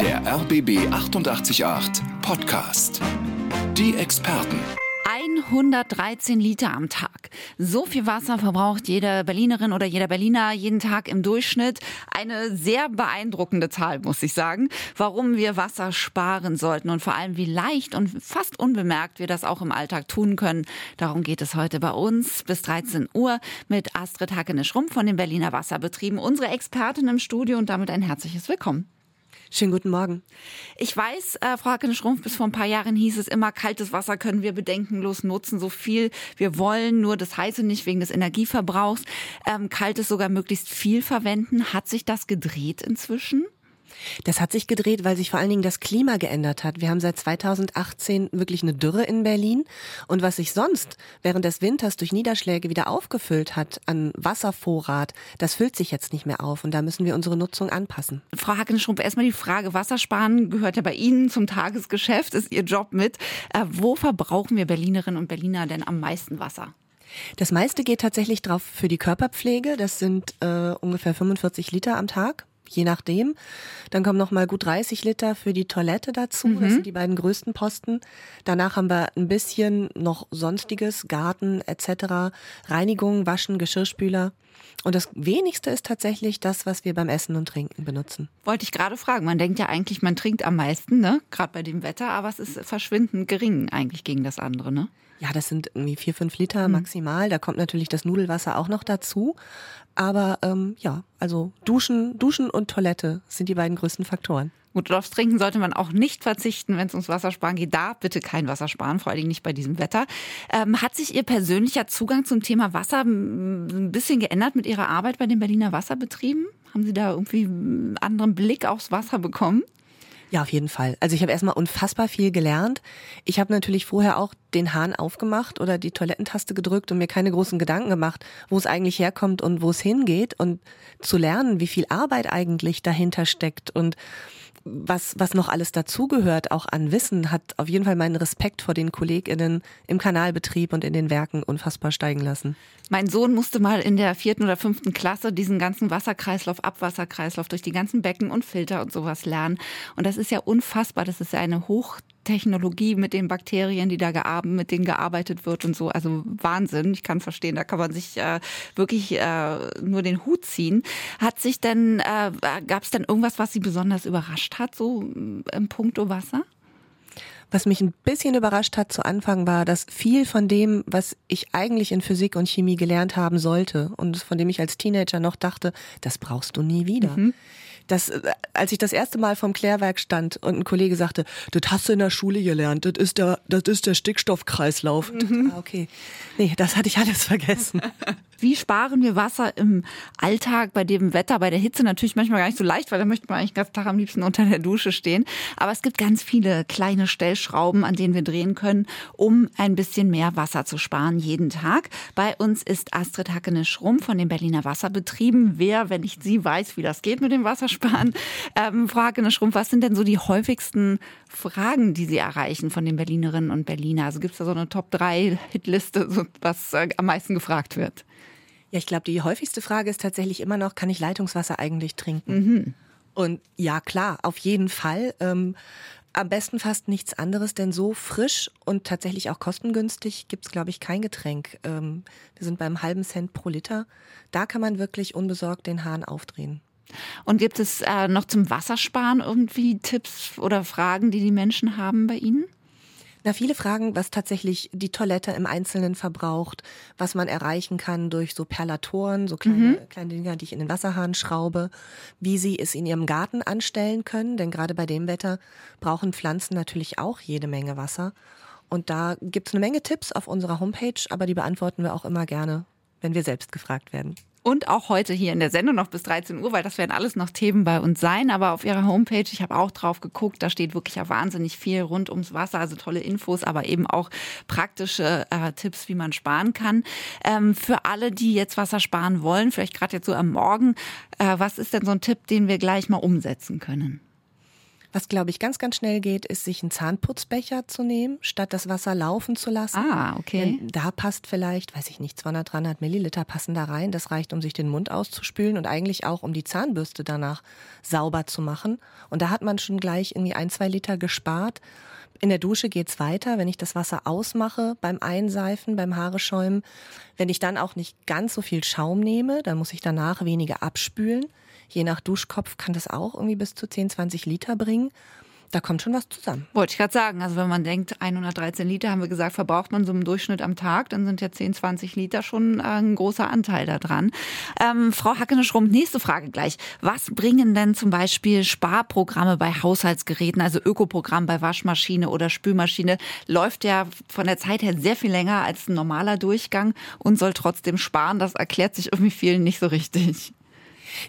Der RBB 888 Podcast. Die Experten. 113 Liter am Tag. So viel Wasser verbraucht jede Berlinerin oder jeder Berliner jeden Tag im Durchschnitt. Eine sehr beeindruckende Zahl, muss ich sagen. Warum wir Wasser sparen sollten und vor allem wie leicht und fast unbemerkt wir das auch im Alltag tun können. Darum geht es heute bei uns bis 13 Uhr mit Astrid Hackene-Schrumpf von den Berliner Wasserbetrieben, unsere Expertin im Studio und damit ein herzliches Willkommen. Schönen guten Morgen. Ich weiß, äh, Frau Hackene-Schrumpf, bis vor ein paar Jahren hieß es immer, kaltes Wasser können wir bedenkenlos nutzen, so viel wir wollen, nur das heiße nicht wegen des Energieverbrauchs. Ähm, kaltes sogar möglichst viel verwenden. Hat sich das gedreht inzwischen? Das hat sich gedreht, weil sich vor allen Dingen das Klima geändert hat. Wir haben seit 2018 wirklich eine Dürre in Berlin. Und was sich sonst während des Winters durch Niederschläge wieder aufgefüllt hat an Wasservorrat, das füllt sich jetzt nicht mehr auf. Und da müssen wir unsere Nutzung anpassen. Frau Hackenschrump, erstmal die Frage, Wassersparen gehört ja bei Ihnen zum Tagesgeschäft, ist Ihr Job mit. Äh, wo verbrauchen wir Berlinerinnen und Berliner denn am meisten Wasser? Das meiste geht tatsächlich drauf für die Körperpflege. Das sind äh, ungefähr 45 Liter am Tag je nachdem. Dann kommen noch mal gut 30 Liter für die Toilette dazu. Mhm. Das sind die beiden größten Posten. Danach haben wir ein bisschen noch sonstiges, Garten etc., Reinigung, Waschen, Geschirrverspüler. Und das wenigste ist tatsächlich das, was wir beim Essen und Trinken benutzen. Wollte ich gerade fragen. Man denkt ja eigentlich, man trinkt am meisten, ne? Gerade bei dem Wetter, aber es ist verschwindend gering eigentlich gegen das andere, ne? Ja, das sind irgendwie vier, fünf Liter mhm. maximal. Da kommt natürlich das Nudelwasser auch noch dazu. Aber ähm, ja, also Duschen, Duschen und Toilette sind die beiden größten Faktoren. Gut, aufs Trinken sollte man auch nicht verzichten, wenn es ums Wassersparen geht. Da bitte kein Wasser sparen, vor allen Dingen nicht bei diesem Wetter. Ähm, hat sich Ihr persönlicher Zugang zum Thema Wasser ein bisschen geändert mit Ihrer Arbeit bei den Berliner Wasserbetrieben? Haben Sie da irgendwie einen anderen Blick aufs Wasser bekommen? Ja, auf jeden Fall. Also ich habe erstmal unfassbar viel gelernt. Ich habe natürlich vorher auch den Hahn aufgemacht oder die Toilettentaste gedrückt und mir keine großen Gedanken gemacht, wo es eigentlich herkommt und wo es hingeht und zu lernen, wie viel Arbeit eigentlich dahinter steckt und was, was noch alles dazugehört, auch an Wissen, hat auf jeden Fall meinen Respekt vor den KollegInnen im Kanalbetrieb und in den Werken unfassbar steigen lassen. Mein Sohn musste mal in der vierten oder fünften Klasse diesen ganzen Wasserkreislauf, Abwasserkreislauf durch die ganzen Becken und Filter und sowas lernen. Und das ist ja unfassbar. Das ist ja eine hoch Technologie mit den Bakterien, die da gearbeitet, mit denen gearbeitet wird und so. Also Wahnsinn. Ich kann verstehen, da kann man sich äh, wirklich äh, nur den Hut ziehen. Hat sich denn, äh, gab es denn irgendwas, was Sie besonders überrascht hat, so im Punkto Wasser? Was mich ein bisschen überrascht hat zu Anfang war, dass viel von dem, was ich eigentlich in Physik und Chemie gelernt haben sollte und von dem ich als Teenager noch dachte, das brauchst du nie wieder. Mhm das, äh, als ich das erste Mal vom Klärwerk stand und ein Kollege sagte, das hast du in der Schule gelernt, das ist der, das ist der Stickstoffkreislauf. Mhm. Ah, okay. Nee, das hatte ich alles vergessen. Wie sparen wir Wasser im Alltag bei dem Wetter, bei der Hitze natürlich manchmal gar nicht so leicht, weil da möchte man eigentlich den ganzen Tag am liebsten unter der Dusche stehen. Aber es gibt ganz viele kleine Stellschrauben, an denen wir drehen können, um ein bisschen mehr Wasser zu sparen jeden Tag. Bei uns ist Astrid Hackene-Schrumm von den Berliner Wasserbetrieben. Wer, wenn nicht sie, weiß, wie das geht mit dem Wassersparen? Sparen. Ähm, Frau Hagene-Schrumpf, was sind denn so die häufigsten Fragen, die Sie erreichen von den Berlinerinnen und Berliner? Also gibt es da so eine Top-3-Hitliste, so, was äh, am meisten gefragt wird? Ja, ich glaube, die häufigste Frage ist tatsächlich immer noch, kann ich Leitungswasser eigentlich trinken? Mhm. Und ja, klar, auf jeden Fall. Ähm, am besten fast nichts anderes, denn so frisch und tatsächlich auch kostengünstig gibt es, glaube ich, kein Getränk. Ähm, wir sind beim halben Cent pro Liter. Da kann man wirklich unbesorgt den Hahn aufdrehen. Und gibt es äh, noch zum Wassersparen irgendwie Tipps oder Fragen, die die Menschen haben bei Ihnen? Na, viele Fragen, was tatsächlich die Toilette im Einzelnen verbraucht, was man erreichen kann durch so Perlatoren, so kleine, mhm. kleine Dinger, die ich in den Wasserhahn schraube, wie sie es in ihrem Garten anstellen können, denn gerade bei dem Wetter brauchen Pflanzen natürlich auch jede Menge Wasser. Und da gibt es eine Menge Tipps auf unserer Homepage, aber die beantworten wir auch immer gerne, wenn wir selbst gefragt werden und auch heute hier in der Sendung noch bis 13 Uhr, weil das werden alles noch Themen bei uns sein. Aber auf ihrer Homepage, ich habe auch drauf geguckt, da steht wirklich ja wahnsinnig viel rund ums Wasser, also tolle Infos, aber eben auch praktische äh, Tipps, wie man sparen kann. Ähm, für alle, die jetzt Wasser sparen wollen, vielleicht gerade jetzt so am Morgen, äh, was ist denn so ein Tipp, den wir gleich mal umsetzen können? Was, glaube ich, ganz, ganz schnell geht, ist, sich einen Zahnputzbecher zu nehmen, statt das Wasser laufen zu lassen. Ah, okay. Denn da passt vielleicht, weiß ich nicht, 200, 300 Milliliter passen da rein. Das reicht, um sich den Mund auszuspülen und eigentlich auch, um die Zahnbürste danach sauber zu machen. Und da hat man schon gleich irgendwie ein, zwei Liter gespart. In der Dusche geht's weiter, wenn ich das Wasser ausmache beim Einseifen, beim Haare schäumen. Wenn ich dann auch nicht ganz so viel Schaum nehme, dann muss ich danach weniger abspülen. Je nach Duschkopf kann das auch irgendwie bis zu 10, 20 Liter bringen. Da kommt schon was zusammen. Wollte ich gerade sagen. Also wenn man denkt, 113 Liter, haben wir gesagt, verbraucht man so im Durchschnitt am Tag, dann sind ja 10, 20 Liter schon äh, ein großer Anteil da dran. Ähm, Frau Hackene-Schrump, nächste Frage gleich. Was bringen denn zum Beispiel Sparprogramme bei Haushaltsgeräten, also Ökoprogramm bei Waschmaschine oder Spülmaschine? Läuft ja von der Zeit her sehr viel länger als ein normaler Durchgang und soll trotzdem sparen. Das erklärt sich irgendwie vielen nicht so richtig.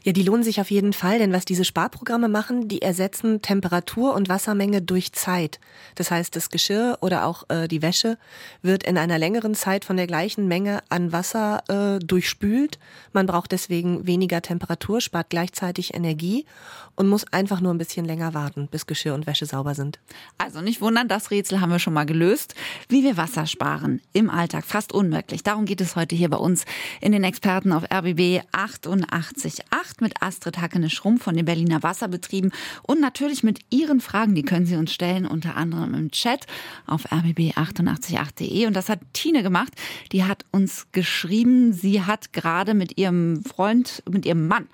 Ja, die lohnen sich auf jeden Fall, denn was diese Sparprogramme machen, die ersetzen Temperatur und Wassermenge durch Zeit. Das heißt, das Geschirr oder auch äh, die Wäsche wird in einer längeren Zeit von der gleichen Menge an Wasser äh, durchspült. Man braucht deswegen weniger Temperatur, spart gleichzeitig Energie und muss einfach nur ein bisschen länger warten, bis Geschirr und Wäsche sauber sind. Also nicht wundern, das Rätsel haben wir schon mal gelöst. Wie wir Wasser sparen im Alltag, fast unmöglich. Darum geht es heute hier bei uns in den Experten auf RBB 88 8 mit Astrid Hackene-Schrumpf von den Berliner Wasserbetrieben und natürlich mit Ihren Fragen, die können Sie uns stellen, unter anderem im Chat auf rbb888.de. Und das hat Tine gemacht. Die hat uns geschrieben, sie hat gerade mit ihrem Freund, mit ihrem Mann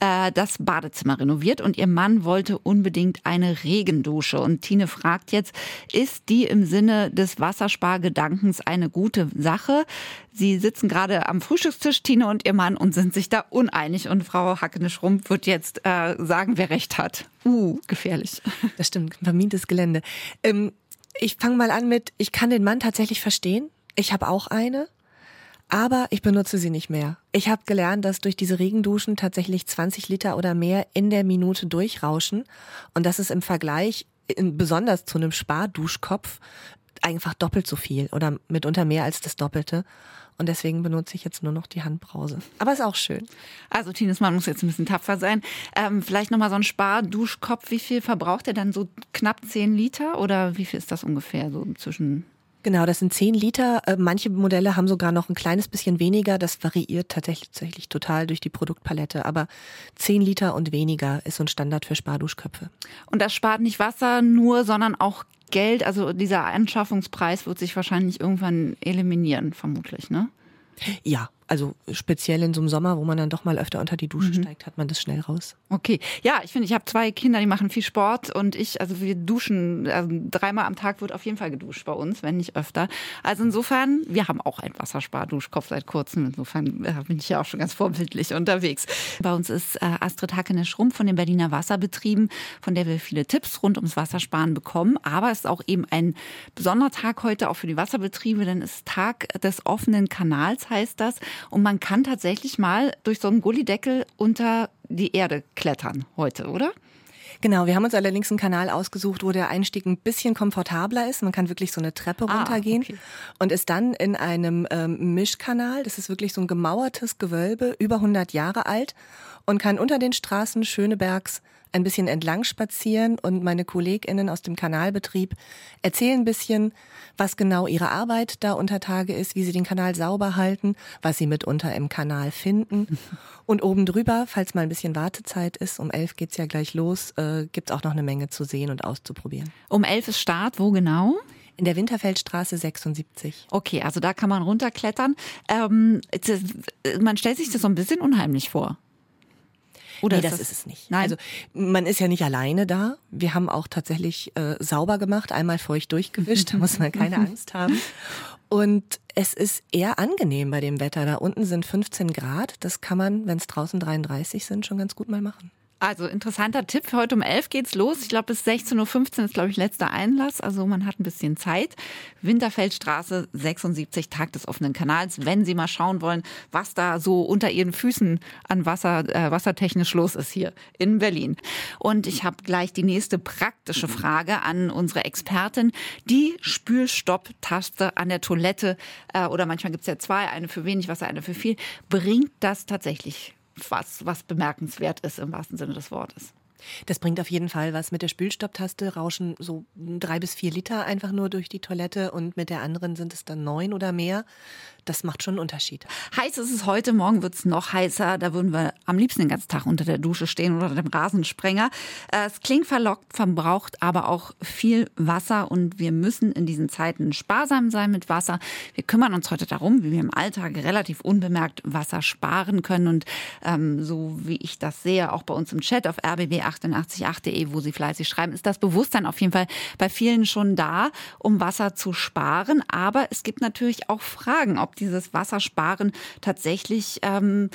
äh, das Badezimmer renoviert und ihr Mann wollte unbedingt eine Regendusche. Und Tine fragt jetzt, ist die im Sinne des Wasserspargedankens eine gute Sache? Sie sitzen gerade am Frühstückstisch, Tine und ihr Mann, und sind sich da uneinig. Und Frau Hackene-Schrumpf wird jetzt äh, sagen, wer recht hat. Uh, gefährlich. Das stimmt, vermintes Gelände. Ähm, ich fange mal an mit, ich kann den Mann tatsächlich verstehen. Ich habe auch eine, aber ich benutze sie nicht mehr. Ich habe gelernt, dass durch diese Regenduschen tatsächlich 20 Liter oder mehr in der Minute durchrauschen und das ist im Vergleich besonders zu einem Sparduschkopf einfach doppelt so viel oder mitunter mehr als das Doppelte. Und deswegen benutze ich jetzt nur noch die Handbrause. Aber ist auch schön. Also Tines Mann muss jetzt ein bisschen tapfer sein. Ähm, vielleicht nochmal so ein Sparduschkopf. Wie viel verbraucht er dann? So knapp 10 Liter? Oder wie viel ist das ungefähr so zwischen Genau, das sind 10 Liter. Äh, manche Modelle haben sogar noch ein kleines bisschen weniger. Das variiert tatsächlich, tatsächlich total durch die Produktpalette. Aber 10 Liter und weniger ist so ein Standard für Sparduschköpfe. Und das spart nicht Wasser nur, sondern auch Geld. Also dieser Anschaffungspreis wird sich wahrscheinlich irgendwann eliminieren, vermutlich, ne? Ja, also speziell in so einem Sommer, wo man dann doch mal öfter unter die Dusche mhm. steigt, hat man das schnell raus. Okay. Ja, ich finde, ich habe zwei Kinder, die machen viel Sport und ich, also wir duschen, also dreimal am Tag wird auf jeden Fall geduscht bei uns, wenn nicht öfter. Also insofern, wir haben auch einen Wassersparduschkopf seit kurzem. Insofern äh, bin ich ja auch schon ganz vorbildlich unterwegs. Bei uns ist äh, Astrid Hackene-Schrumpf von den Berliner Wasserbetrieben, von der wir viele Tipps rund ums Wassersparen bekommen. Aber es ist auch eben ein besonderer Tag heute auch für die Wasserbetriebe, denn es ist Tag des offenen Kanals, heißt das. Und man kann tatsächlich mal durch so einen Gullideckel unter die Erde klettern heute, oder? Genau, wir haben uns allerdings einen Kanal ausgesucht, wo der Einstieg ein bisschen komfortabler ist. Man kann wirklich so eine Treppe ah, runtergehen okay. und ist dann in einem ähm, Mischkanal. Das ist wirklich so ein gemauertes Gewölbe, über 100 Jahre alt und kann unter den Straßen Schönebergs ein bisschen entlang spazieren und meine KollegInnen aus dem Kanalbetrieb erzählen ein bisschen, was genau ihre Arbeit da unter Tage ist, wie sie den Kanal sauber halten, was sie mitunter im Kanal finden. Und oben drüber, falls mal ein bisschen Wartezeit ist, um elf geht's ja gleich los, äh, gibt's auch noch eine Menge zu sehen und auszuprobieren. Um elf ist Start, wo genau? In der Winterfeldstraße 76. Okay, also da kann man runterklettern. Ähm, man stellt sich das so ein bisschen unheimlich vor. Oder nee, das, das, ist es nicht. Nein. Also man ist ja nicht alleine da. Wir haben auch tatsächlich äh, sauber gemacht, einmal feucht durchgewischt, da muss man keine Angst haben. Und es ist eher angenehm bei dem Wetter. Da unten sind 15 Grad. Das kann man, wenn es draußen 33 sind, schon ganz gut mal machen. Also interessanter Tipp. Heute um 11 geht's los. Ich glaube, bis 16.15 Uhr ist, glaube ich, letzter Einlass. Also man hat ein bisschen Zeit. Winterfeldstraße 76, Tag des offenen Kanals. Wenn Sie mal schauen wollen, was da so unter Ihren Füßen an Wasser, äh, wassertechnisch los ist hier in Berlin. Und ich habe gleich die nächste praktische Frage an unsere Expertin. Die Spülstopp-Taste an der Toilette, äh, oder manchmal gibt's ja zwei, eine für wenig Wasser, eine für viel. Bringt das tatsächlich was, was bemerkenswert ist im wahrsten Sinne des Wortes. Das bringt auf jeden Fall was. Mit der Spülstopptaste rauschen so drei bis vier Liter einfach nur durch die Toilette und mit der anderen sind es dann neun oder mehr. Das macht schon einen Unterschied. Heiß ist es heute, morgen wird es noch heißer. Da würden wir am liebsten den ganzen Tag unter der Dusche stehen oder dem Rasensprenger. Äh, es klingt verlockt, verbraucht aber auch viel Wasser und wir müssen in diesen Zeiten sparsam sein mit Wasser. Wir kümmern uns heute darum, wie wir im Alltag relativ unbemerkt Wasser sparen können und ähm, so wie ich das sehe, auch bei uns im Chat auf rbb888.de, wo Sie fleißig schreiben, ist das Bewusstsein auf jeden Fall bei vielen schon da, um Wasser zu sparen. Aber es gibt natürlich auch Fragen, ob dieses Wassersparen tatsächlich ähm,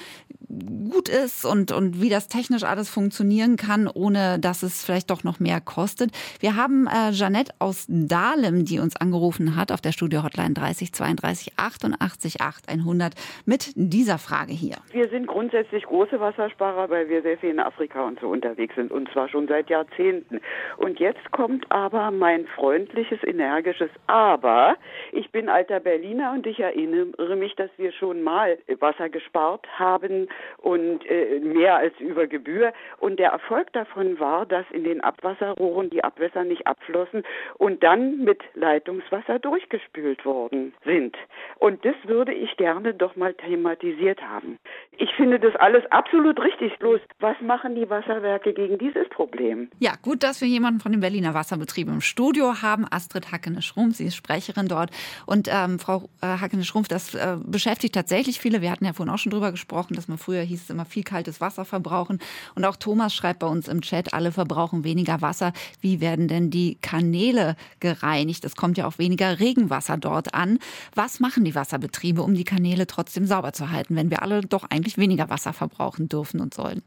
gut ist und, und wie das technisch alles funktionieren kann, ohne dass es vielleicht doch noch mehr kostet. Wir haben äh, Jeanette aus Dahlem, die uns angerufen hat auf der Studio-Hotline 30 32 88 8 100 mit dieser Frage hier. Wir sind grundsätzlich große Wassersparer, weil wir sehr viel in Afrika und so unterwegs sind und zwar schon seit Jahrzehnten. Und jetzt kommt aber mein freundliches, energisches Aber. Ich bin alter Berliner und ich erinnere mich, dass wir schon mal Wasser gespart haben und äh, mehr als über Gebühr. Und der Erfolg davon war, dass in den Abwasserrohren die Abwässer nicht abflossen und dann mit Leitungswasser durchgespült worden sind. Und das würde ich gerne doch mal thematisiert haben. Ich finde das alles absolut richtig. Bloß, was machen die Wasserwerke gegen dieses Problem? Ja, gut, dass wir jemanden von den Berliner Wasserbetrieben im Studio haben. Astrid Hackene-Schrumpf, sie ist Sprecherin dort. Und ähm, Frau äh, Hackene-Schrumpf, das äh, beschäftigt tatsächlich viele. Wir hatten ja vorhin auch schon drüber gesprochen, dass man früher hieß es immer viel kaltes Wasser verbrauchen. Und auch Thomas schreibt bei uns im Chat, alle verbrauchen weniger Wasser. Wie werden denn die Kanäle gereinigt? Es kommt ja auch weniger Regenwasser dort an. Was machen die Wasserbetriebe, um die Kanäle trotzdem sauber zu halten, wenn wir alle doch eigentlich weniger Wasser verbrauchen dürfen und sollen?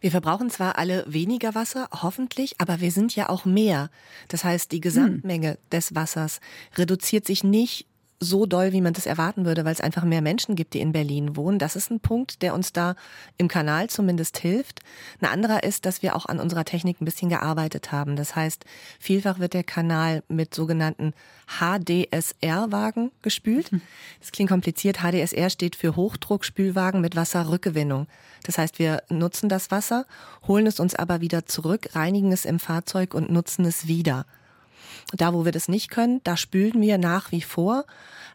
Wir verbrauchen zwar alle weniger Wasser, hoffentlich, aber wir sind ja auch mehr. Das heißt, die Gesamtmenge hm. des Wassers reduziert sich nicht so doll, wie man das erwarten würde, weil es einfach mehr Menschen gibt, die in Berlin wohnen. Das ist ein Punkt, der uns da im Kanal zumindest hilft. Ein anderer ist, dass wir auch an unserer Technik ein bisschen gearbeitet haben. Das heißt, vielfach wird der Kanal mit sogenannten HDSR-Wagen gespült. Hm. Das klingt kompliziert. HDSR steht für Hochdruckspülwagen mit Wasserrückgewinnung. Das heißt, wir nutzen das Wasser, holen es uns aber wieder zurück, reinigen es im Fahrzeug und nutzen es wieder. Da, wo wir das nicht können, da spülen wir nach wie vor.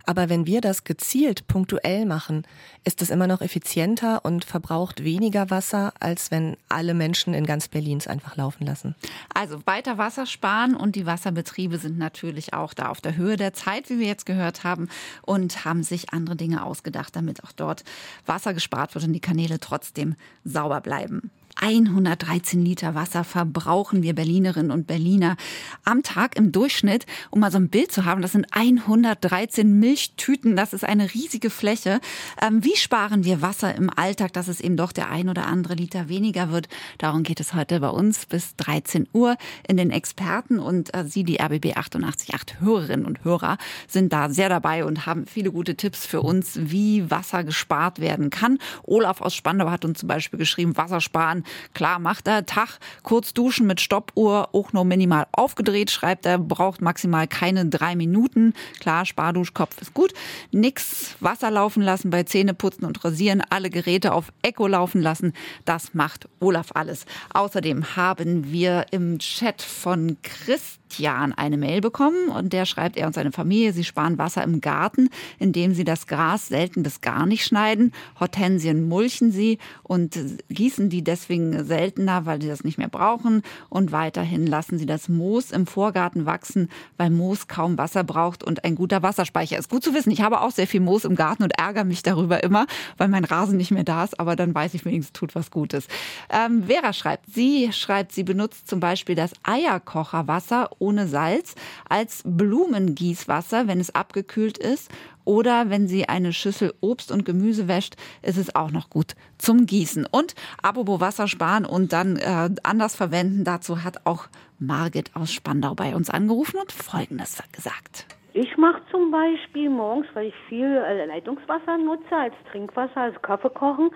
Aber wenn wir das gezielt punktuell machen, ist es immer noch effizienter und verbraucht weniger Wasser, als wenn alle Menschen in ganz Berlin es einfach laufen lassen. Also weiter Wasser sparen und die Wasserbetriebe sind natürlich auch da auf der Höhe der Zeit, wie wir jetzt gehört haben, und haben sich andere Dinge ausgedacht, damit auch dort Wasser gespart wird und die Kanäle trotzdem sauber bleiben. 113 Liter Wasser verbrauchen wir Berlinerinnen und Berliner am Tag im Durchschnitt. Um mal so ein Bild zu haben, das sind 113 Milchtüten. Das ist eine riesige Fläche. Ähm, wie sparen wir Wasser im Alltag, dass es eben doch der ein oder andere Liter weniger wird? Darum geht es heute bei uns bis 13 Uhr in den Experten. Und äh, Sie, die RBB 888 Hörerinnen und Hörer, sind da sehr dabei und haben viele gute Tipps für uns, wie Wasser gespart werden kann. Olaf aus Spandau hat uns zum Beispiel geschrieben, Wasser sparen Klar macht er. Tag kurz duschen mit Stoppuhr, auch nur minimal aufgedreht, schreibt er, braucht maximal keine drei Minuten. Klar, Sparduschkopf ist gut. Nix Wasser laufen lassen bei Zähneputzen und Rasieren, alle Geräte auf Echo laufen lassen. Das macht Olaf alles. Außerdem haben wir im Chat von Christ Jahren eine Mail bekommen und der schreibt, er und seine Familie, sie sparen Wasser im Garten, indem sie das Gras selten bis gar nicht schneiden. Hortensien mulchen sie und gießen die deswegen seltener, weil sie das nicht mehr brauchen. Und weiterhin lassen sie das Moos im Vorgarten wachsen, weil Moos kaum Wasser braucht und ein guter Wasserspeicher ist. Gut zu wissen, ich habe auch sehr viel Moos im Garten und ärgere mich darüber immer, weil mein Rasen nicht mehr da ist, aber dann weiß ich wenigstens, tut was Gutes. Ähm, Vera schreibt, sie schreibt, sie benutzt zum Beispiel das Eierkocherwasser ohne Salz als Blumengießwasser, wenn es abgekühlt ist. Oder wenn sie eine Schüssel Obst und Gemüse wäscht, ist es auch noch gut zum Gießen. Und apropos Wasser sparen und dann äh, anders verwenden, dazu hat auch Margit aus Spandau bei uns angerufen und Folgendes gesagt. Ich mache zum Beispiel morgens, weil ich viel äh, Leitungswasser nutze als Trinkwasser, als Kaffee kochen,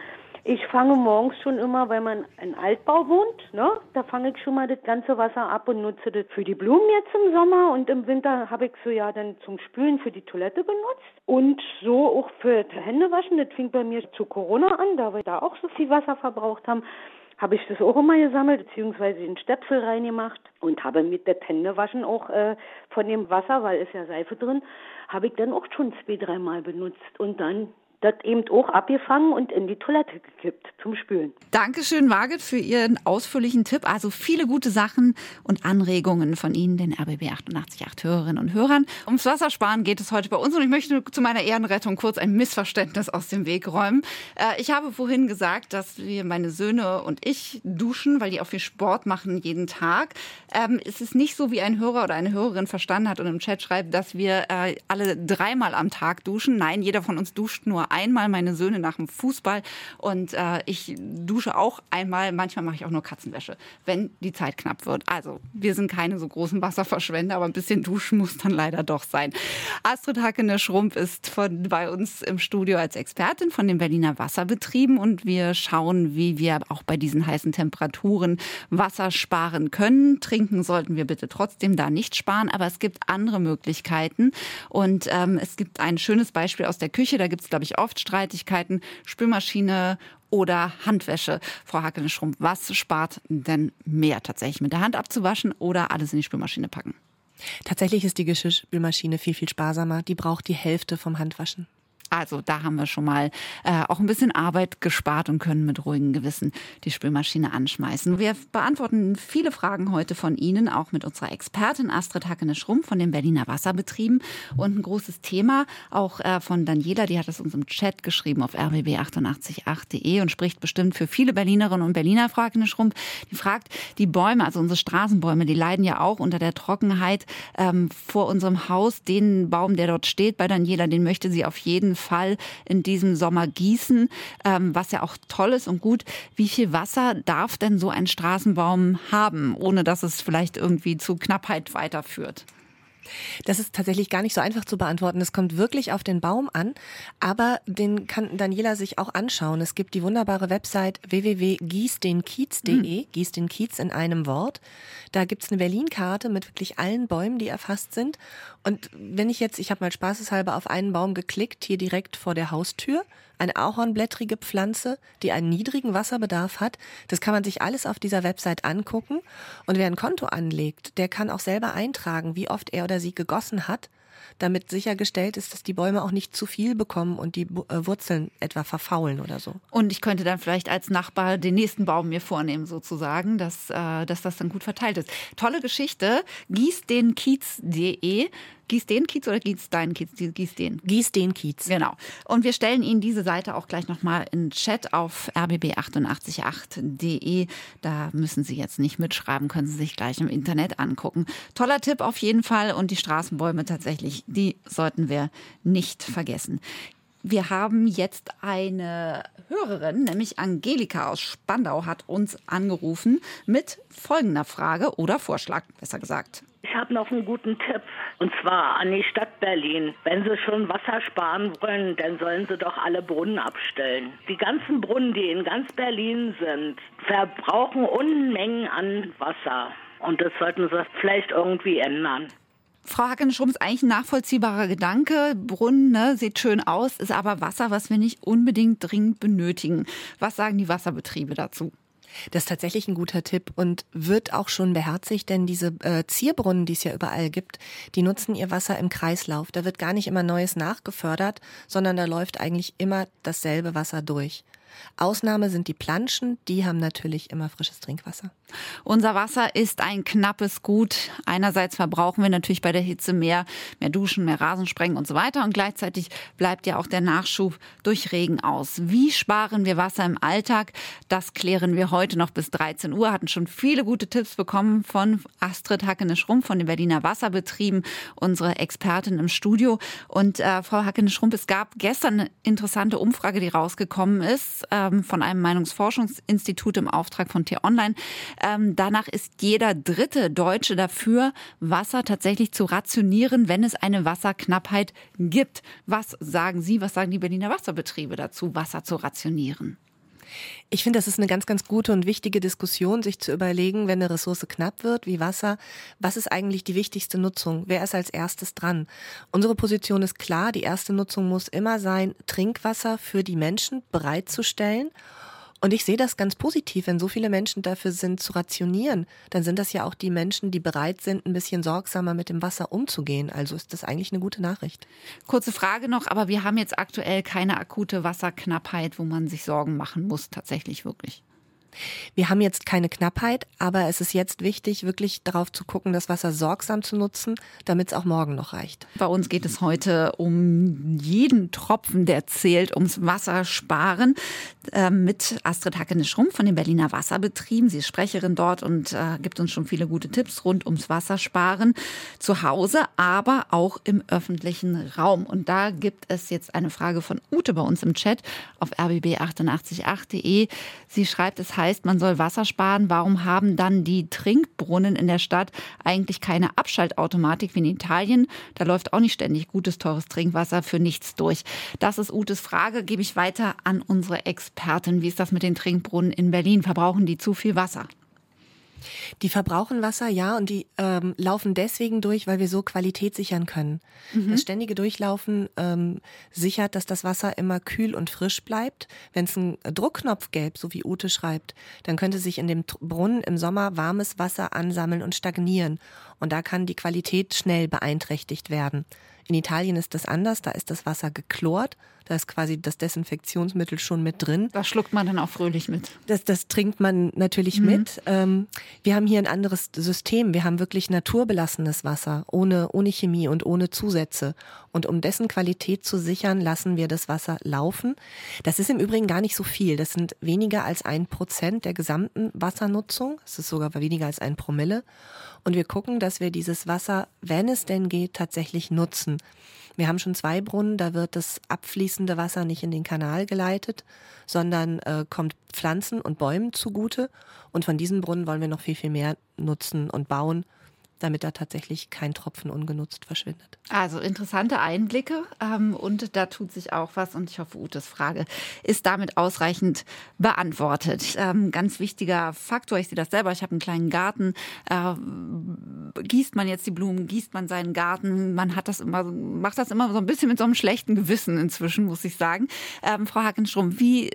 ich fange morgens schon immer, weil man in Altbau wohnt, ne? Da fange ich schon mal das ganze Wasser ab und nutze das für die Blumen jetzt im Sommer und im Winter habe ich so ja dann zum Spülen für die Toilette benutzt und so auch für Händewaschen. Das fing bei mir zu Corona an, da wir da auch so viel Wasser verbraucht haben. habe ich das auch immer gesammelt, beziehungsweise den Stöpsel reingemacht und habe mit der Händewaschen auch äh, von dem Wasser, weil ist ja Seife drin, habe ich dann auch schon zwei, dreimal benutzt und dann das eben auch abgefangen und in die Toilette gekippt zum Spülen. Dankeschön, Margit, für Ihren ausführlichen Tipp. Also viele gute Sachen und Anregungen von Ihnen, den RBB 888 Hörerinnen und Hörern. Ums Wassersparen geht es heute bei uns und ich möchte zu meiner Ehrenrettung kurz ein Missverständnis aus dem Weg räumen. Äh, ich habe vorhin gesagt, dass wir meine Söhne und ich duschen, weil die auch viel Sport machen jeden Tag. Ähm, es ist nicht so, wie ein Hörer oder eine Hörerin verstanden hat und im Chat schreibt, dass wir äh, alle dreimal am Tag duschen. Nein, jeder von uns duscht nur einmal meine Söhne nach dem Fußball und äh, ich dusche auch einmal. Manchmal mache ich auch nur Katzenwäsche, wenn die Zeit knapp wird. Also wir sind keine so großen Wasserverschwender, aber ein bisschen duschen muss dann leider doch sein. Astrid Hackene-Schrumpf ist von, bei uns im Studio als Expertin von den Berliner Wasserbetrieben und wir schauen, wie wir auch bei diesen heißen Temperaturen Wasser sparen können. Trinken sollten wir bitte trotzdem da nicht sparen, aber es gibt andere Möglichkeiten und ähm, es gibt ein schönes Beispiel aus der Küche. Da gibt es, glaube ich, oft Streitigkeiten, Spülmaschine oder Handwäsche. Frau Hackene-Schrumpf, was spart denn mehr tatsächlich? Mit der Hand abzuwaschen oder alles in die Spülmaschine packen? Tatsächlich ist die Geschirrspülmaschine viel, viel sparsamer. Die braucht die Hälfte vom Handwaschen. Also da haben wir schon mal äh, auch ein bisschen Arbeit gespart und können mit ruhigem Gewissen die Spülmaschine anschmeißen. Wir beantworten viele Fragen heute von Ihnen, auch mit unserer Expertin Astrid Hackene-Schrumpf von den Berliner Wasserbetrieben. Und ein großes Thema auch äh, von Daniela, die hat es uns im Chat geschrieben auf rbb888.de und spricht bestimmt für viele Berlinerinnen und Berliner, Frau Hackene-Schrumpf. Die fragt, die Bäume, also unsere Straßenbäume, die leiden ja auch unter der Trockenheit ähm, vor unserem Haus. Den Baum, der dort steht bei Daniela, den möchte sie auf jeden Fall in diesem Sommer gießen, ähm, was ja auch toll ist und gut. Wie viel Wasser darf denn so ein Straßenbaum haben, ohne dass es vielleicht irgendwie zu Knappheit weiterführt? Das ist tatsächlich gar nicht so einfach zu beantworten. Es kommt wirklich auf den Baum an, aber den kann Daniela sich auch anschauen. Es gibt die wunderbare Website www.gießdenkiez.de, mhm. Gieß den Kiez in einem Wort. Da gibt's eine Berlin-Karte mit wirklich allen Bäumen, die erfasst sind. Und wenn ich jetzt, ich habe mal spaßeshalber auf einen Baum geklickt, hier direkt vor der Haustür, eine ahornblättrige Pflanze, die einen niedrigen Wasserbedarf hat. Das kann man sich alles auf dieser Website angucken. Und wer ein Konto anlegt, der kann auch selber eintragen, wie oft er oder sie gegossen hat damit sichergestellt ist, dass die Bäume auch nicht zu viel bekommen und die äh, Wurzeln etwa verfaulen oder so. Und ich könnte dann vielleicht als Nachbar den nächsten Baum mir vornehmen, sozusagen, dass, äh, dass das dann gut verteilt ist. Tolle Geschichte. Gießdenkiez.de Gieß den Kiez oder gieß deinen Kiez? Gieß den. Gieß den Kiez. Genau. Und wir stellen Ihnen diese Seite auch gleich nochmal in Chat auf rbb888.de. Da müssen Sie jetzt nicht mitschreiben, können Sie sich gleich im Internet angucken. Toller Tipp auf jeden Fall. Und die Straßenbäume tatsächlich, die sollten wir nicht vergessen. Wir haben jetzt eine Hörerin, nämlich Angelika aus Spandau, hat uns angerufen mit folgender Frage oder Vorschlag, besser gesagt. Ich habe noch einen guten Tipp. Und zwar an die Stadt Berlin. Wenn Sie schon Wasser sparen wollen, dann sollen Sie doch alle Brunnen abstellen. Die ganzen Brunnen, die in ganz Berlin sind, verbrauchen Unmengen an Wasser. Und das sollten Sie vielleicht irgendwie ändern. Frau Hackenschrumm ist eigentlich ein nachvollziehbarer Gedanke. Brunnen ne, sieht schön aus, ist aber Wasser, was wir nicht unbedingt dringend benötigen. Was sagen die Wasserbetriebe dazu? Das ist tatsächlich ein guter Tipp und wird auch schon beherzigt, denn diese äh, Zierbrunnen, die es ja überall gibt, die nutzen ihr Wasser im Kreislauf. Da wird gar nicht immer Neues nachgefördert, sondern da läuft eigentlich immer dasselbe Wasser durch. Ausnahme sind die Planschen, die haben natürlich immer frisches Trinkwasser. Unser Wasser ist ein knappes Gut. Einerseits verbrauchen wir natürlich bei der Hitze mehr, mehr Duschen, mehr Rasensprengen und so weiter. Und gleichzeitig bleibt ja auch der Nachschub durch Regen aus. Wie sparen wir Wasser im Alltag? Das klären wir heute noch bis 13 Uhr. Hatten schon viele gute Tipps bekommen von Astrid Hackene-Schrumpf von den Berliner Wasserbetrieben, unsere Expertin im Studio. Und äh, Frau Hackene-Schrumpf, es gab gestern eine interessante Umfrage, die rausgekommen ist ähm, von einem Meinungsforschungsinstitut im Auftrag von T-Online. Ähm, danach ist jeder dritte Deutsche dafür, Wasser tatsächlich zu rationieren, wenn es eine Wasserknappheit gibt. Was sagen Sie, was sagen die Berliner Wasserbetriebe dazu, Wasser zu rationieren? Ich finde, das ist eine ganz, ganz gute und wichtige Diskussion, sich zu überlegen, wenn eine Ressource knapp wird, wie Wasser, was ist eigentlich die wichtigste Nutzung? Wer ist als erstes dran? Unsere Position ist klar, die erste Nutzung muss immer sein, Trinkwasser für die Menschen bereitzustellen Und ich sehe das ganz positiv, wenn so viele Menschen dafür sind zu rationieren, dann sind das ja auch die Menschen, die bereit sind, ein bisschen sorgsamer mit dem Wasser umzugehen. Also ist das eigentlich eine gute Nachricht. Kurze Frage noch, aber wir haben jetzt aktuell keine akute Wasserknappheit, wo man sich Sorgen machen muss, tatsächlich wirklich. Wir haben jetzt keine Knappheit, aber es ist jetzt wichtig, wirklich darauf zu gucken, das Wasser sorgsam zu nutzen, damit es auch morgen noch reicht. Bei uns geht es heute um jeden Tropfen, der zählt, ums Wassersparen äh, mit Astrid Hackene-Schrumpf von den Berliner Wasserbetrieben. Sie ist Sprecherin dort und äh, gibt uns schon viele gute Tipps rund ums Wassersparen zu Hause, aber auch im öffentlichen Raum. Und da gibt es jetzt eine Frage von Ute bei uns im Chat auf rbb888.de. Sie schreibt, es heißt, heißt, man soll Wasser sparen, warum haben dann die Trinkbrunnen in der Stadt eigentlich keine Abschaltautomatik wie in Italien? Da läuft auch nicht ständig gutes, teures Trinkwasser für nichts durch. Das ist Utes Frage, gebe ich weiter an unsere Expertin. Wie ist das mit den Trinkbrunnen in Berlin? Verbrauchen die zu viel Wasser? Die verbrauchen Wasser, ja, und die ähm, laufen deswegen durch, weil wir so Qualität sichern können. Mhm. Das ständige Durchlaufen ähm, sichert, dass das Wasser immer kühl und frisch bleibt. Wenn es einen Druckknopf gäbe, so wie Ute schreibt, dann könnte sich in dem Brunnen im Sommer warmes Wasser ansammeln und stagnieren. Und da kann die Qualität schnell beeinträchtigt werden. In Italien ist das anders, da ist das Wasser geklort, da ist quasi das Desinfektionsmittel schon mit drin. Das schluckt man dann auch fröhlich mit. Das, das trinkt man natürlich mhm. mit. Ähm, wir haben hier ein anderes System. Wir haben wirklich naturbelassenes Wasser, ohne, ohne Chemie und ohne Zusätze. Und um dessen Qualität zu sichern, lassen wir das Wasser laufen. Das ist im Übrigen gar nicht so viel. Das sind weniger als ein Prozent der gesamten Wassernutzung. Es ist sogar weniger als ein Promille. Und wir gucken, dass wir dieses Wasser, wenn es denn geht, tatsächlich nutzen. Wir haben schon zwei Brunnen, da wird das abfließende Wasser nicht in den Kanal geleitet, sondern äh, kommt Pflanzen und Bäumen zugute. Und von diesen Brunnen wollen wir noch viel, viel mehr nutzen und bauen damit da tatsächlich kein Tropfen ungenutzt verschwindet. Also interessante Einblicke ähm, und da tut sich auch was und ich hoffe, Utes Frage ist damit ausreichend beantwortet. Ähm, ganz wichtiger Faktor, ich sehe das selber, ich habe einen kleinen Garten, äh, gießt man jetzt die Blumen, gießt man seinen Garten, man hat das immer, macht das immer so ein bisschen mit so einem schlechten Gewissen inzwischen, muss ich sagen. Ähm, Frau Hackenstrom, wie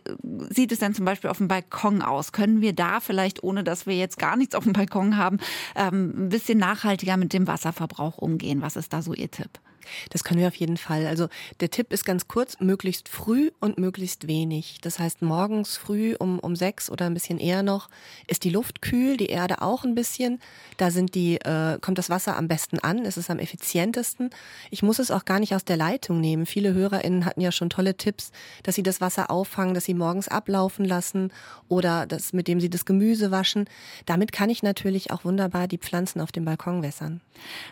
sieht es denn zum Beispiel auf dem Balkon aus? Können wir da vielleicht, ohne dass wir jetzt gar nichts auf dem Balkon haben, ähm, ein bisschen nach nachhaltiger mit dem Wasserverbrauch umgehen? Was ist da so Ihr Tipp? Das können wir auf jeden Fall. Also der Tipp ist ganz kurz, möglichst früh und möglichst wenig. Das heißt, morgens früh um, um sechs oder ein bisschen eher noch ist die Luft kühl, die Erde auch ein bisschen. Da sind die, äh, kommt das Wasser am besten an, es ist am effizientesten. Ich muss es auch gar nicht aus der Leitung nehmen. Viele HörerInnen hatten ja schon tolle Tipps, dass sie das Wasser auffangen, dass sie morgens ablaufen lassen oder das, mit dem sie das Gemüse waschen. Damit kann ich natürlich auch wunderbar die Pflanzen auf dem Balkon wässern.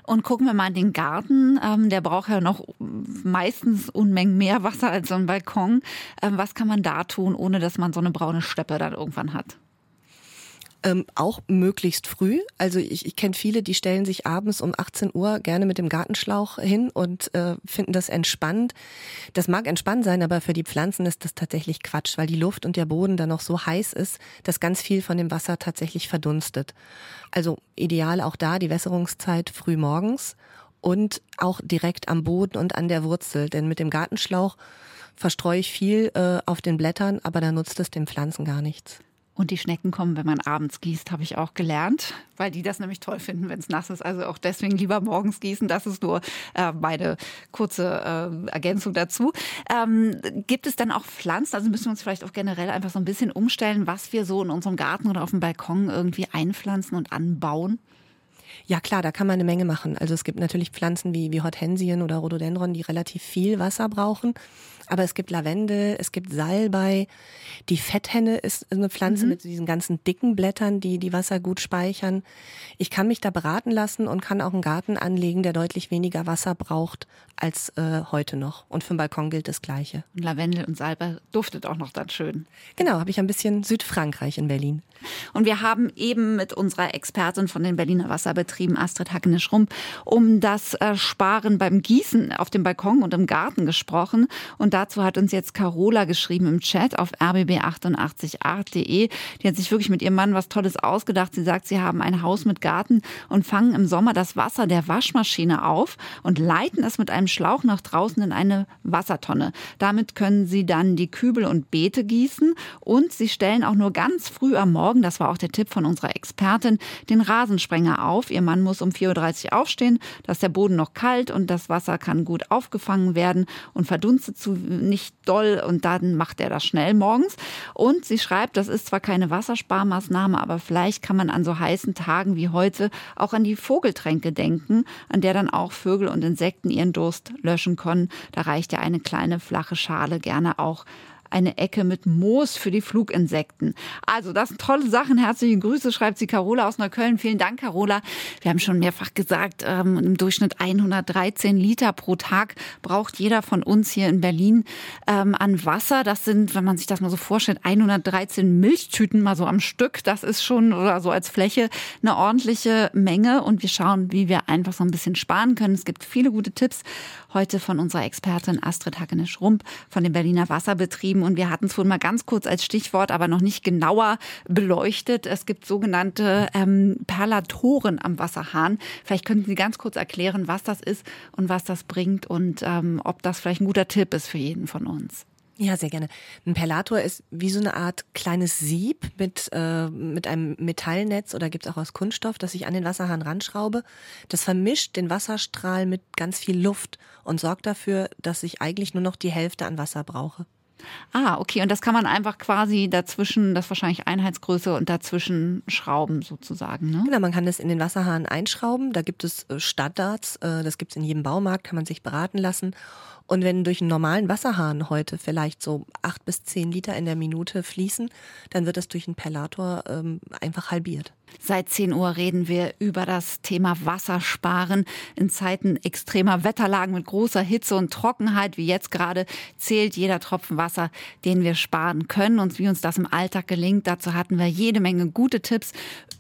Und gucken wir mal in den Garten. Ähm, der braucht ja noch meistens Unmengen mehr Wasser als so ein Balkon. Ähm, was kann man da tun, ohne dass man so eine braune Steppe dann irgendwann hat? Ähm, auch möglichst früh. Also ich, ich kenne viele, die stellen sich abends um 18 Uhr gerne mit dem Gartenschlauch hin und äh, finden das entspannend. Das mag entspannt sein, aber für die Pflanzen ist das tatsächlich Quatsch, weil die Luft und der Boden dann noch so heiß ist, dass ganz viel von dem Wasser tatsächlich verdunstet. Also ideal auch da die Wässerungszeit früh morgens und auch direkt am Boden und an der Wurzel. Denn mit dem Gartenschlauch verstreue ich viel äh, auf den Blättern, aber da nutzt es den Pflanzen gar nichts. Und die Schnecken kommen, wenn man abends gießt, habe ich auch gelernt, weil die das nämlich toll finden, wenn es nass ist. Also auch deswegen lieber morgens gießen. Das ist nur äh, meine kurze äh, Ergänzung dazu. Ähm, gibt es dann auch Pflanzen? Also müssen wir uns vielleicht auch generell einfach so ein bisschen umstellen, was wir so in unserem Garten oder auf dem Balkon irgendwie einpflanzen und anbauen? Ja klar, da kann man eine Menge machen. Also es gibt natürlich Pflanzen wie, wie Hortensien oder Rhododendron, die relativ viel Wasser brauchen. Aber es gibt Lavendel, es gibt Salbei. Die Fetthenne ist eine Pflanze mhm. mit diesen ganzen dicken Blättern, die die Wasser gut speichern. Ich kann mich da beraten lassen und kann auch einen Garten anlegen, der deutlich weniger Wasser braucht als äh, heute noch. Und für den Balkon gilt das Gleiche. Und Lavendel und Salbei duftet auch noch dann schön. Genau, habe ich ein bisschen Südfrankreich in Berlin. Und wir haben eben mit unserer Expertin von den Berliner Wasserbetrieben betrieben, Astrid Hackene-Schrump, um das äh, Sparen beim Gießen auf dem Balkon und im Garten gesprochen. Und dazu hat uns jetzt Carola geschrieben im Chat auf rbb888.de. Die hat sich wirklich mit ihrem Mann was Tolles ausgedacht. Sie sagt, sie haben ein Haus mit Garten und fangen im Sommer das Wasser der Waschmaschine auf und leiten es mit einem Schlauch nach draußen in eine Wassertonne. Damit können sie dann die Kübel und Beete gießen und sie stellen auch nur ganz früh am Morgen, das war auch der Tipp von unserer Expertin, den Rasensprenger auf. Ihr Mann muss um 4.30 Uhr aufstehen, da ist der Boden noch kalt und das Wasser kann gut aufgefangen werden und verdunstet zu nicht doll und dann macht er das schnell morgens. Und sie schreibt, das ist zwar keine Wassersparmaßnahme, aber vielleicht kann man an so heißen Tagen wie heute auch an die Vogeltränke denken, an der dann auch Vögel und Insekten ihren Durst löschen können. Da reicht ja eine kleine flache Schale gerne auch eine Ecke mit Moos für die Fluginsekten. Also, das sind tolle Sachen. Herzliche Grüße, schreibt sie Carola aus Neukölln. Vielen Dank, Carola. Wir haben schon mehrfach gesagt, ähm, im Durchschnitt 113 Liter pro Tag braucht jeder von uns hier in Berlin ähm, an Wasser. Das sind, wenn man sich das mal so vorstellt, 113 Milchtüten mal so am Stück. Das ist schon, oder so als Fläche, eine ordentliche Menge. Und wir schauen, wie wir einfach so ein bisschen sparen können. Es gibt viele gute Tipps heute von unserer Expertin Astrid Hackene-Schrump von den Berliner Wasserbetrieben und wir hatten es vorhin mal ganz kurz als Stichwort, aber noch nicht genauer beleuchtet. Es gibt sogenannte ähm, Perlatoren am Wasserhahn. Vielleicht könnten Sie ganz kurz erklären, was das ist und was das bringt und ähm, ob das vielleicht ein guter Tipp ist für jeden von uns. Ja, sehr gerne. Ein Perlator ist wie so eine Art kleines Sieb mit, äh, mit einem Metallnetz oder gibt es auch aus Kunststoff, das ich an den Wasserhahn ranschraube. Das vermischt den Wasserstrahl mit ganz viel Luft und sorgt dafür, dass ich eigentlich nur noch die Hälfte an Wasser brauche. Ah, okay. Und das kann man einfach quasi dazwischen, das ist wahrscheinlich Einheitsgröße und dazwischen schrauben sozusagen. Ne? Genau, man kann das in den Wasserhahn einschrauben. Da gibt es äh, Standards, äh, das gibt es in jedem Baumarkt, kann man sich beraten lassen. Und wenn durch einen normalen Wasserhahn heute vielleicht so acht bis zehn Liter in der Minute fließen, dann wird das durch einen Perlator ähm, einfach halbiert. Seit 10 Uhr reden wir über das Thema Wassersparen. In Zeiten extremer Wetterlagen mit großer Hitze und Trockenheit, wie jetzt gerade, zählt jeder Tropfen Wasser, den wir sparen können. Und wie uns das im Alltag gelingt, dazu hatten wir jede Menge gute Tipps.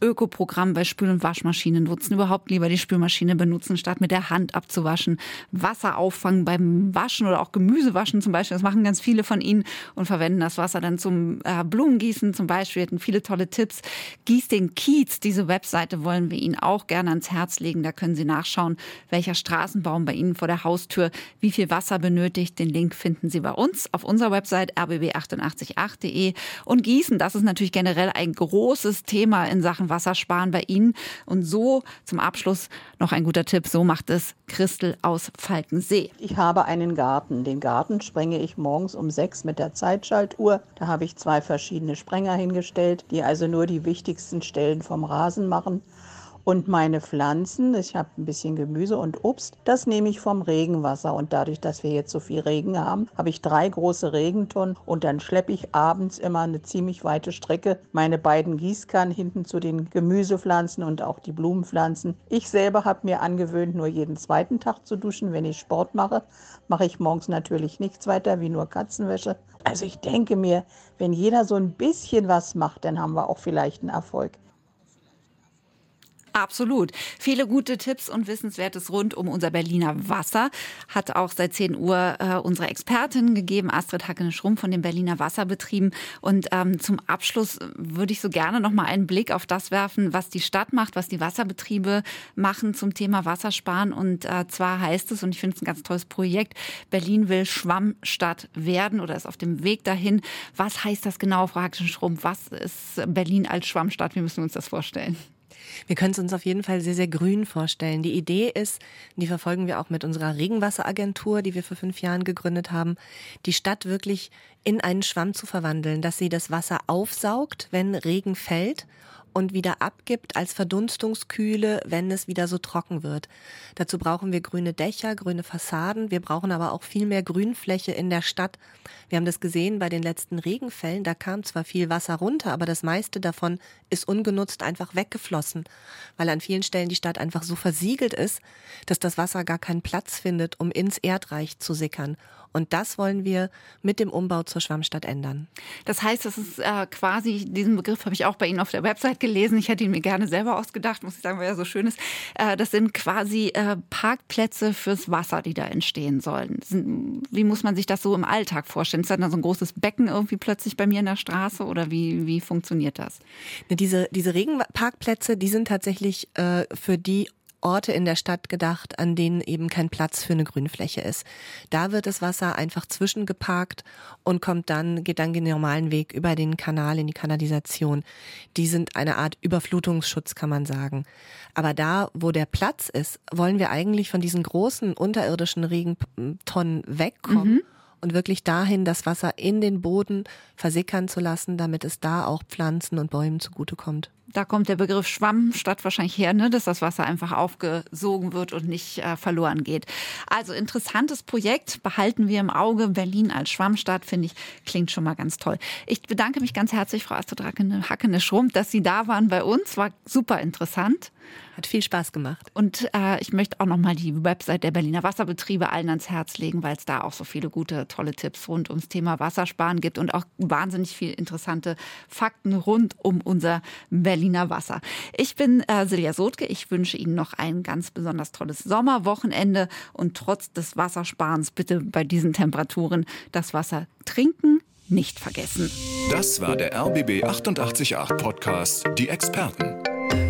Ökoprogramm bei Spül- und Waschmaschinen nutzen, überhaupt lieber die Spülmaschine benutzen, statt mit der Hand abzuwaschen. Wasser auffangen beim Waschen oder auch Gemüsewaschen zum Beispiel. Das machen ganz viele von Ihnen und verwenden das Wasser dann zum äh, Blumengießen zum Beispiel. Wir hatten viele tolle Tipps. Gieß den Kiez. Diese Webseite wollen wir Ihnen auch gerne ans Herz legen. Da können Sie nachschauen, welcher Straßenbaum bei Ihnen vor der Haustür wie viel Wasser benötigt. Den Link finden Sie bei uns auf unserer Website rbb888.de. Und Gießen, das ist natürlich generell ein großes Thema in Sachen Wassersparen bei Ihnen. Und so zum Abschluss noch ein guter Tipp. So macht es Christel aus Falkensee. Ich habe einen den Garten. Den Garten sprenge ich morgens um sechs mit der Zeitschaltuhr. Da habe ich zwei verschiedene Sprenger hingestellt, die also nur die wichtigsten Stellen vom Rasen machen. Und meine Pflanzen, ich habe ein bisschen Gemüse und Obst, das nehme ich vom Regenwasser. Und dadurch, dass wir jetzt so viel Regen haben, habe ich drei große Regentonnen und dann schleppe ich abends immer eine ziemlich weite Strecke meine beiden Gießkannen hinten zu den Gemüsepflanzen und auch die Blumenpflanzen. Ich selber habe mir angewöhnt, nur jeden zweiten Tag zu duschen. Wenn ich Sport mache, mache ich morgens natürlich nichts weiter wie nur Katzenwäsche. Also ich denke mir, wenn jeder so ein bisschen was macht, dann haben wir auch vielleicht einen Erfolg. Absolut. Viele gute Tipps und Wissenswertes rund um unser Berliner Wasser hat auch seit 10 Uhr äh, unsere Expertin gegeben, Astrid Hackene-Schrumm von den Berliner Wasserbetrieben. Und ähm, zum Abschluss würde ich so gerne noch mal einen Blick auf das werfen, was die Stadt macht, was die Wasserbetriebe machen zum Thema Wassersparen. Und äh, zwar heißt es, und ich finde es ein ganz tolles Projekt, Berlin will Schwammstadt werden oder ist auf dem Weg dahin. Was heißt das genau, Frau Hackene-Schrumm? Was ist Berlin als Schwammstadt? Wie müssen wir uns das vorstellen? Wir können es uns auf jeden Fall sehr, sehr grün vorstellen. Die Idee ist, die verfolgen wir auch mit unserer Regenwasseragentur, die wir vor fünf Jahren gegründet haben, die Stadt wirklich in einen Schwamm zu verwandeln, dass sie das Wasser aufsaugt, wenn Regen fällt und wieder abgibt als Verdunstungskühle, wenn es wieder so trocken wird. Dazu brauchen wir grüne Dächer, grüne Fassaden. Wir brauchen aber auch viel mehr Grünfläche in der Stadt. Wir haben das gesehen bei den letzten Regenfällen. Da kam zwar viel Wasser runter, aber das meiste davon ist ungenutzt einfach weggeflossen, weil an vielen Stellen die Stadt einfach so versiegelt ist, dass das Wasser gar keinen Platz findet, um ins Erdreich zu sickern. Und das wollen wir mit dem Umbau zur Schwammstadt ändern. Das heißt, das ist äh, quasi, diesen Begriff habe ich auch bei Ihnen auf der Website gelesen. Ich hätte ihn mir gerne selber ausgedacht, muss ich sagen, weil er so schön ist. Äh, das sind quasi äh, Parkplätze fürs Wasser, die da entstehen sollen. Wie muss man sich das so im Alltag vorstellen? Ist da so ein großes Becken irgendwie plötzlich bei mir in der Straße oder wie, wie funktioniert das? Ne, diese, diese Regenparkplätze, die sind tatsächlich äh, für die Orte in der Stadt gedacht, an denen eben kein Platz für eine Grünfläche ist. Da wird das Wasser einfach zwischengeparkt und kommt dann, geht dann den normalen Weg über den Kanal in die Kanalisation. Die sind eine Art Überflutungsschutz, kann man sagen. Aber da, wo der Platz ist, wollen wir eigentlich von diesen großen unterirdischen Regentonnen wegkommen. Mhm und wirklich dahin das Wasser in den Boden versickern zu lassen, damit es da auch Pflanzen und Bäumen zugutekommt. Da kommt der Begriff Schwammstadt wahrscheinlich her, ne? dass das Wasser einfach aufgesogen wird und nicht äh, verloren geht. Also interessantes Projekt, behalten wir im Auge. Berlin als Schwammstadt, finde ich, klingt schon mal ganz toll. Ich bedanke mich ganz herzlich, Frau Astrid Hackene-Schrumpf, dass Sie da waren bei uns. War super interessant. Hat viel Spaß gemacht. Und äh, ich möchte auch noch mal die Website der Berliner Wasserbetriebe allen ans Herz legen, weil es da auch so viele gute, tolle Tipps rund ums Thema Wassersparen gibt und auch wahnsinnig viel interessante Fakten rund um unser Berliner Wasser. Ich bin äh, Silja Sotke. Ich wünsche Ihnen noch ein ganz besonders tolles Sommerwochenende und trotz des Wassersparens bitte bei diesen Temperaturen das Wasser trinken, nicht vergessen. Das war der RBB 888 Podcast, die Experten.